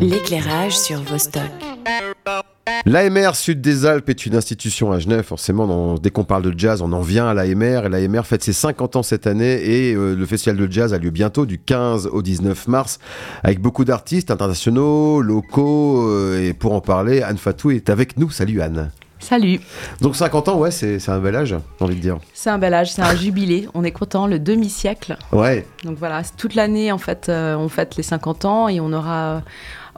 L'éclairage sur Vostok. L'AMR Sud des Alpes est une institution à Genève, forcément, dès qu'on parle de jazz, on en vient à l'AMR, et l'AMR fête ses 50 ans cette année, et euh, le festival de jazz a lieu bientôt, du 15 au 19 mars, avec beaucoup d'artistes internationaux, locaux, euh, et pour en parler, Anne Fatou est avec nous. Salut Anne. Salut. Donc 50 ans, ouais, c'est un bel âge, j'ai envie de dire. C'est un bel âge, c'est un jubilé. On est content, le demi-siècle. Ouais. Donc voilà, toute l'année, en fait, euh, on fête les 50 ans et on aura.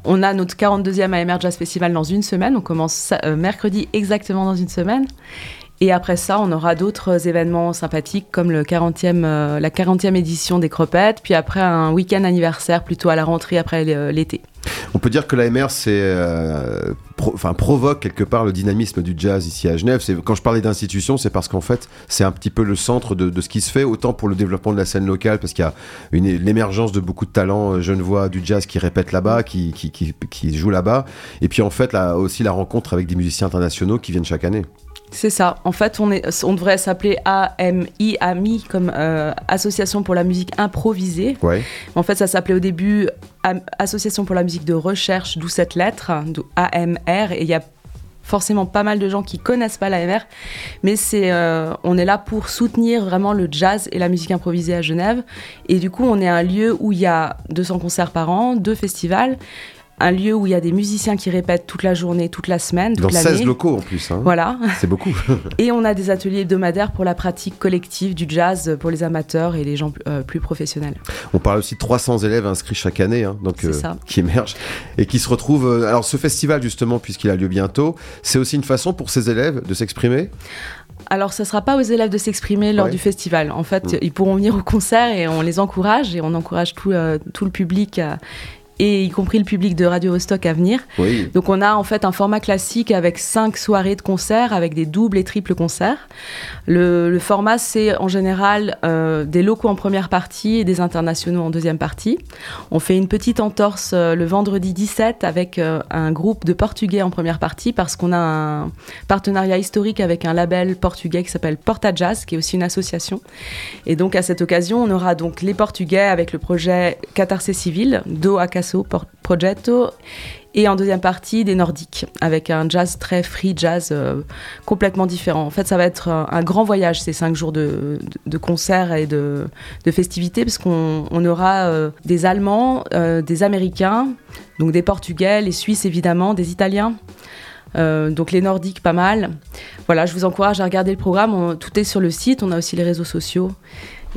On a notre 42e AMR Jazz Festival dans une semaine. On commence euh, mercredi exactement dans une semaine. Et après ça, on aura d'autres événements sympathiques comme le 40e, euh, la 40e édition des Cropettes, puis après un week-end anniversaire plutôt à la rentrée après l'été. On peut dire que l'AMR euh, provoque quelque part le dynamisme du jazz ici à Genève. Quand je parlais d'institution, c'est parce qu'en fait, c'est un petit peu le centre de, ce qui se fait, autant pour le développement de la scène locale, parce qu'il y a une, l'émergence de beaucoup de talents euh, genevois du jazz qui répètent là-bas, qui, qui, qui jouent là-bas, et puis en fait, là, aussi la rencontre avec des musiciens internationaux qui viennent chaque année. C'est ça. En fait, on, est, on devrait s'appeler AMI, AMI, comme euh, Association pour la musique improvisée. Ouais. En fait, ça s'appelait au début Association pour la musique de recherche, d'où cette lettre, AMR. Et il y a forcément pas mal de gens qui connaissent pas l'AMR, mais c'est, euh, on est là pour soutenir vraiment le jazz et la musique improvisée à Genève. Et du coup, on est un lieu où il y a 200 concerts par an, deux festivals un lieu où il y a des musiciens qui répètent toute la journée, toute la semaine, toute Dans 16 locaux en plus. Hein. Voilà. C'est beaucoup. et on a des ateliers hebdomadaires pour la pratique collective du jazz pour les amateurs et les gens euh, plus professionnels. On parle aussi de 300 élèves inscrits chaque année, hein, donc euh, qui émergent et qui se retrouvent. Euh, alors ce festival justement, puisqu'il a lieu bientôt, c'est aussi une façon pour ces élèves de s'exprimer? Alors, ce ne sera pas aux élèves de s'exprimer lors du festival. En fait, mm. ils pourront venir au concert et on les encourage et on encourage tout, tout le public et y compris le public de Radio Vostok à venir. Donc on a en fait un format classique avec cinq soirées de concert avec des doubles et triples concerts. Le, format c'est en général euh, des locaux en première partie et des internationaux en deuxième partie. On fait une petite entorse euh, le vendredi 17 avec euh, un groupe de portugais en première partie parce qu'on a un partenariat historique avec un label portugais qui s'appelle Porta Jazz qui est aussi une association. Et donc à cette occasion on aura donc les portugais avec le projet Catarse Civil, Do Progetto et en deuxième partie des nordiques avec un jazz très free jazz euh, complètement différent. En fait, ça va être un, grand voyage ces cinq jours de, concerts et de, festivités parce qu'on aura euh, des Allemands, euh, des Américains, donc des Portugais, les Suisses évidemment, des Italiens. donc les Nordiques pas mal. Voilà, je vous encourage à regarder le programme. tout est sur le site. On a aussi les réseaux sociaux.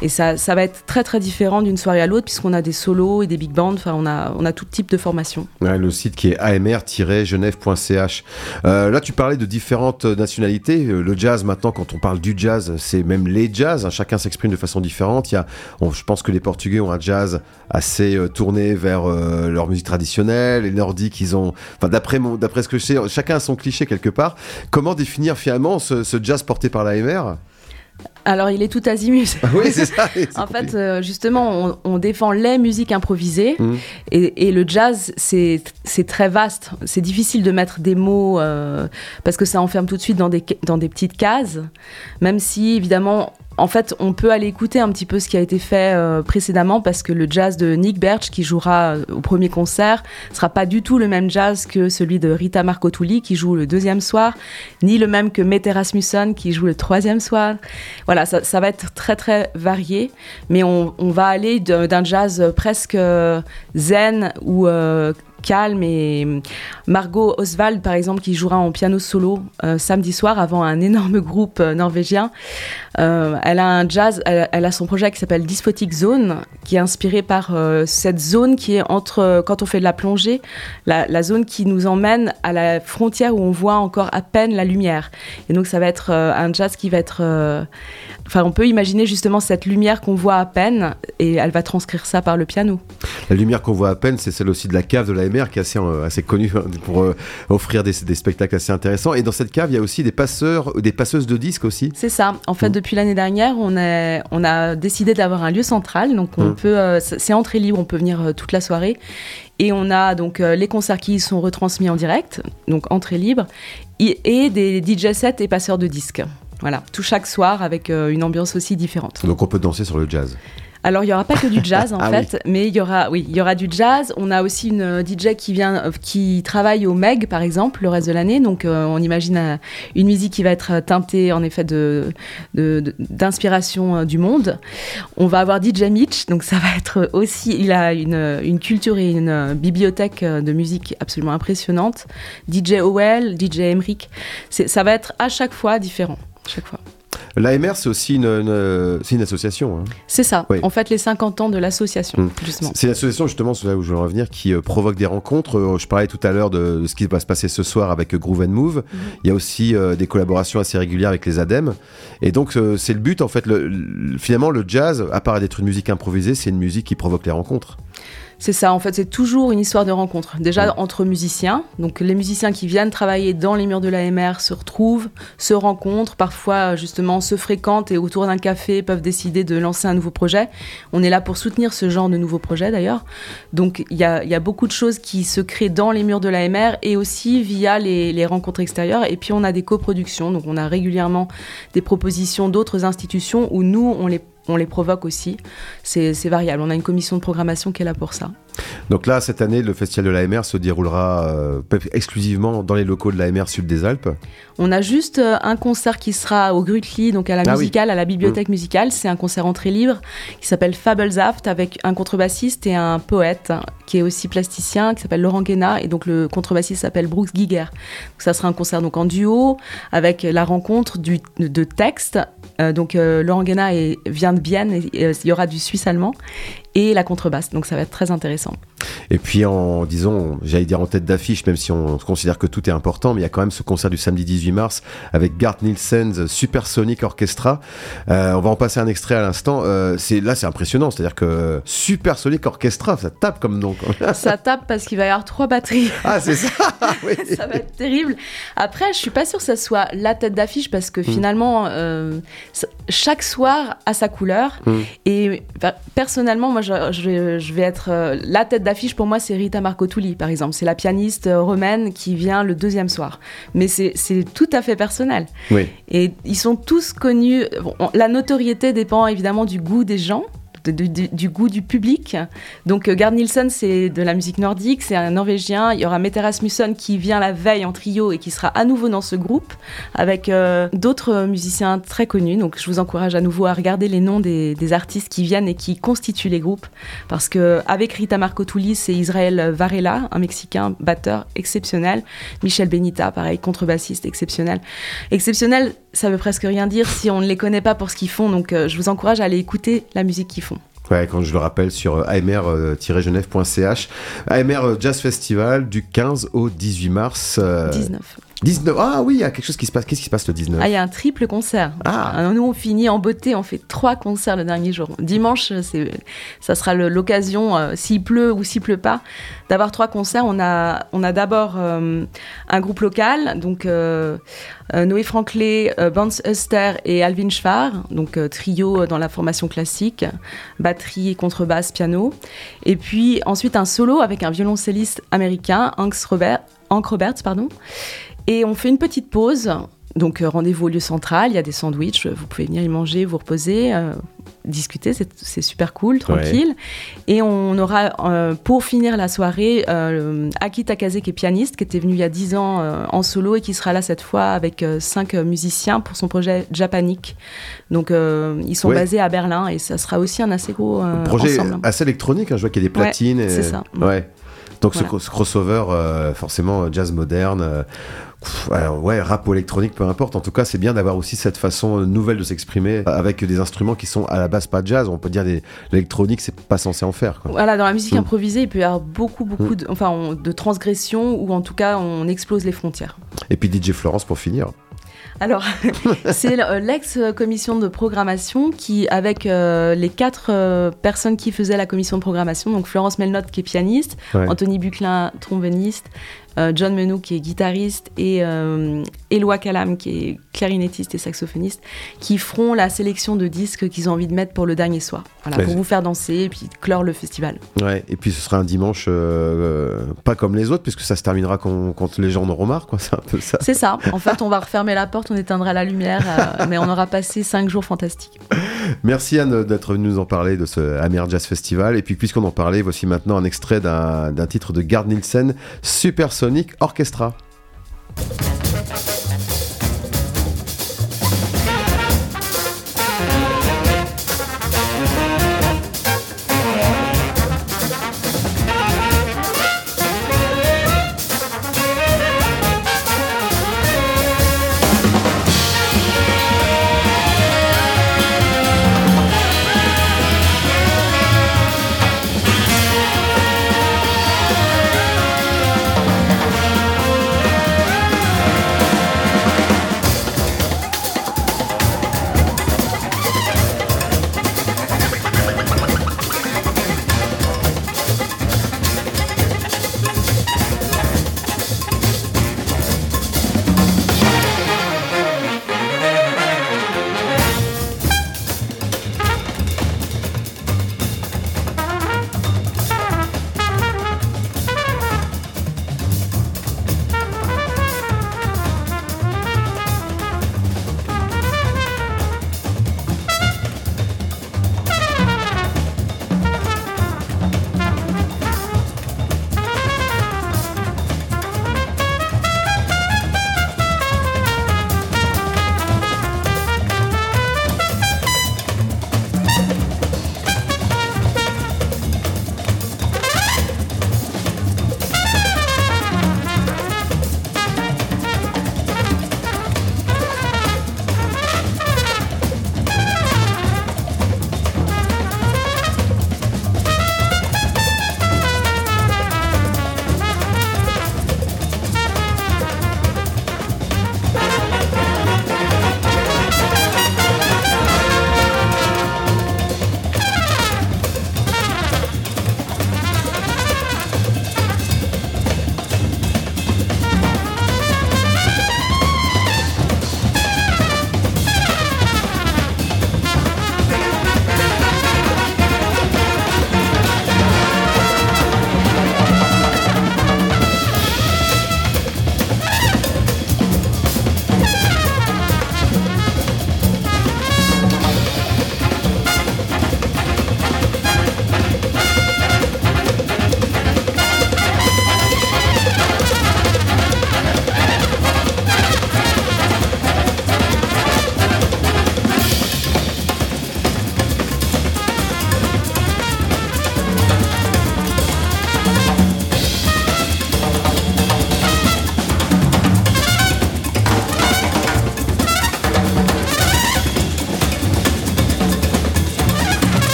Et ça, ça va être très très différent d'une soirée à l'autre puisqu'on a des solos et des big bands, enfin on a, tout type de formation. le site qui est amr-genève.ch. Euh, là tu parlais de différentes nationalités. Euh, le jazz maintenant, quand on parle du jazz, c'est même les jazz. Hein. chacun s'exprime de façon différente. Il y a, je pense que les Portugais ont un jazz assez euh, tourné vers leur musique traditionnelle. Les Nordiques, ils ont, enfin d'après d'après ce que je sais, chacun a son cliché quelque part. Comment définir finalement ce jazz porté par l'AMR alors, il est tout azimut. oui, c'est ça. en fait, euh, justement, on, défend les musiques improvisées. Mmh. Et, le jazz, c'est très vaste. C'est difficile de mettre des mots euh, parce que ça enferme tout de suite dans des, dans des petites cases. Même si, évidemment, en fait, on peut aller écouter un petit peu ce qui a été fait euh, précédemment parce que le jazz de Nick Birch, qui jouera euh, au premier concert, sera pas du tout le même jazz que celui de Rita Marcotuli, qui joue le deuxième soir, ni le même que Mette Rasmussen, qui joue le troisième soir. Voilà, ça, va être très très varié, mais on, on va aller d'un jazz presque euh, zen ou calme et hum, Margot Oswald par exemple qui jouera en piano solo euh, samedi soir avant un énorme groupe euh, norvégien. Euh, elle a un jazz elle, a son projet qui s'appelle Dysphotic Zone qui est inspiré par cette zone qui est entre quand on fait de la plongée la, zone qui nous emmène à la frontière où on voit encore à peine la lumière. Et donc ça va être un jazz qui va être enfin on peut imaginer justement cette lumière qu'on voit à peine et elle va transcrire ça par le piano. La lumière qu'on voit à peine c'est celle aussi de la cave de la qui est assez, euh, assez connu hein, pour euh, offrir des, spectacles assez intéressants. Et dans cette cave, il y a aussi des passeurs, des passeuses de disques aussi. C'est ça. En fait, mm. depuis l'année dernière, on, est, on a décidé d'avoir un lieu central. Donc, on mm. peut, euh, c'est entrée libre, on peut venir toute la soirée. Et on a donc les concerts qui sont retransmis en direct, donc entrée libre, et des DJ sets et passeurs de disques. Voilà, tout chaque soir avec une ambiance aussi différente. Donc on peut danser sur le jazz Alors, il n'y aura pas que du jazz, en ah fait, mais il y aura, oui, il y aura du jazz. On a aussi une DJ qui vient, qui travaille au Meg, par exemple, le reste de l'année. Donc, on imagine une musique qui va être teintée, en effet, de, d'inspiration du monde. On va avoir DJ Mitch, donc ça va être aussi, il a une, une culture et une bibliothèque de musique absolument impressionnante. DJ Owell, DJ Emric, ça va être à chaque fois différent. Chaque fois. L'AMR, c'est aussi une, une, association. Hein. C'est ça. En fait, les 50 ans de l'association, hmm. justement. C'est l'association, justement, c'est là où je veux en revenir, qui euh, provoque des rencontres. Euh, je parlais tout à l'heure de, ce qui va se passer ce soir avec Groove and Move. Mhm. Il y a aussi euh, des collaborations assez régulières avec les ADEME. Et donc, c'est le but, en fait. Le, finalement, le jazz, à part d'être une musique improvisée, c'est une musique qui provoque les rencontres. C'est ça, en fait, c'est toujours une histoire de rencontre. Déjà entre musiciens, donc les musiciens qui viennent travailler dans les murs de l'AMR se retrouvent, se rencontrent, parfois justement se fréquentent et autour d'un café peuvent décider de lancer un nouveau projet. On est là pour soutenir ce genre de nouveaux projets d'ailleurs. Donc il y a, beaucoup de choses qui se créent dans les murs de l'AMR et aussi via les, les rencontres extérieures. Et puis on a des coproductions, donc on a régulièrement des propositions d'autres institutions où nous, on les on les provoque aussi. C'est variable. On a une commission de programmation qui est là pour ça. Donc là, cette année, le festival de l'AMR se déroulera euh, exclusivement dans les locaux de l'AMR Sud des Alpes. On a juste euh, un concert qui sera au Grutli, donc à la ah musicale, à la bibliothèque mmh. musicale. C'est un concert entrée libre qui s'appelle Fablesaft avec un contrebassiste et un poète qui est aussi plasticien qui s'appelle Laurent Guéna et donc le contrebassiste s'appelle Brooks Giger. ça sera un concert donc en duo avec la rencontre du, de textes. Euh, donc Laurent Guéna vient de Bienne, et, il y aura du suisse allemand et la contrebasse. Donc ça va être très intéressant. Et puis en disons, j'allais dire en tête d'affiche, même si on considère que tout est important, mais il y a quand même ce concert du samedi 18 mars avec Gart Nielsen's Supersonic Orchestra. Euh, on va en passer un extrait à l'instant. Euh, c'est là, c'est impressionnant, c'est-à-dire que Supersonic Orchestra, ça tape comme nom. ça tape parce qu'il va y avoir trois batteries. Ah c'est ça. ça va être terrible. Après, je suis pas sûre que ça soit la tête d'affiche parce que hmm. finalement, euh, chaque soir a sa couleur. Hmm. Et bah, personnellement, moi je, vais être la tête d'affiche pour moi, c'est Rita Marcotuli, par exemple. C'est la pianiste euh, romaine qui vient le deuxième soir. Mais c'est tout à fait personnel. Et ils sont tous connus. la notoriété dépend évidemment du goût des gens du goût du public. Donc euh, Gard Nielsen, c'est de la musique nordique, c'est un Norvégien. Il y aura Mette Rasmussen qui vient la veille en trio et qui sera à nouveau dans ce groupe avec euh, d'autres musiciens très connus. Donc je vous encourage à nouveau à regarder les noms des, artistes qui viennent et qui constituent les groupes. Parce que avec Rita Marcotuli, c'est Israël Varela, un Mexicain batteur exceptionnel. Michel Benita, pareil, contrebassiste exceptionnel. Exceptionnel, ça veut presque rien dire si on ne les connaît pas pour ce qu'ils font. Donc euh, je vous encourage à aller écouter la musique qu'ils font. Ouais, quand je le rappelle sur euh, amr-genève.ch. AMR euh, Jazz Festival du 15 au 18 mars. 19. 19. Ah oui, il y a quelque chose qui se passe. Qu'est-ce qui se passe le 19 Ah, il y a un triple concert. Ah. Nous, on finit en beauté. On fait trois concerts le dernier jour. Dimanche, ça sera l'occasion, euh, s'il pleut ou s'il pleut pas, d'avoir trois concerts. On a, on a d'abord euh, un groupe local, donc euh, Noé Franklin, Bance Huster et Alvin Schwar, donc trio dans la formation classique, batterie, contrebasse, piano. Et puis ensuite un solo avec un violoncelliste américain, Hank Robert, Hank Roberts, pardon. Et on fait une petite pause. Donc euh, rendez-vous au lieu central, il y a des sandwichs, vous pouvez venir y manger, vous reposer, euh, discuter, c'est super cool, tranquille. Et on aura, euh, pour finir la soirée, Aki Takase qui est pianiste, qui était venu il y a 10 ans en solo et qui sera là cette fois avec cinq musiciens pour son projet Japanique. Donc ils sont basés à Berlin et ça sera aussi un assez gros projet assez électronique, hein, je vois qu'il y a des platines. c'est ça. Ouais. Donc ce, crossover, euh, forcément, jazz moderne, euh, ouais, rap ou électronique, peu importe. En tout cas, c'est bien d'avoir aussi cette façon nouvelle de s'exprimer avec des instruments qui sont à la base pas jazz. On peut dire l'électronique, c'est pas censé en faire. Voilà, dans la musique mm. improvisée, il peut y avoir beaucoup, beaucoup mm. de, enfin, de transgressions ou en tout cas, on explose les frontières. Et puis DJ Florence pour finir. Alors, c'est l'ex-commission de programmation qui, avec euh, les quatre euh, personnes qui faisaient la commission de programmation, donc Florence Melnotte qui est pianiste, Anthony Buclin, tromboniste, John Menou qui est guitariste et Eloi Calam qui est clarinettiste et saxophoniste, qui feront la sélection de disques qu'ils ont envie de mettre pour le dernier soir. Voilà, pour vous faire danser et puis clore le festival. Ouais, et puis ce sera un dimanche pas comme les autres, puisque ça se terminera quand, quand les gens en auront marre, quoi. C'est un peu ça. C'est ça. En fait, on va refermer la porte, on éteindra la lumière, mais on aura passé cinq jours fantastiques. Merci Anne d'être venue nous en parler de ce Amir Jazz Festival. Et puis, puisqu'on en parlait, voici maintenant un extrait d'un titre de Gard Nielsen, Supersonic Orchestra.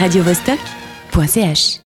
radiovostok.ch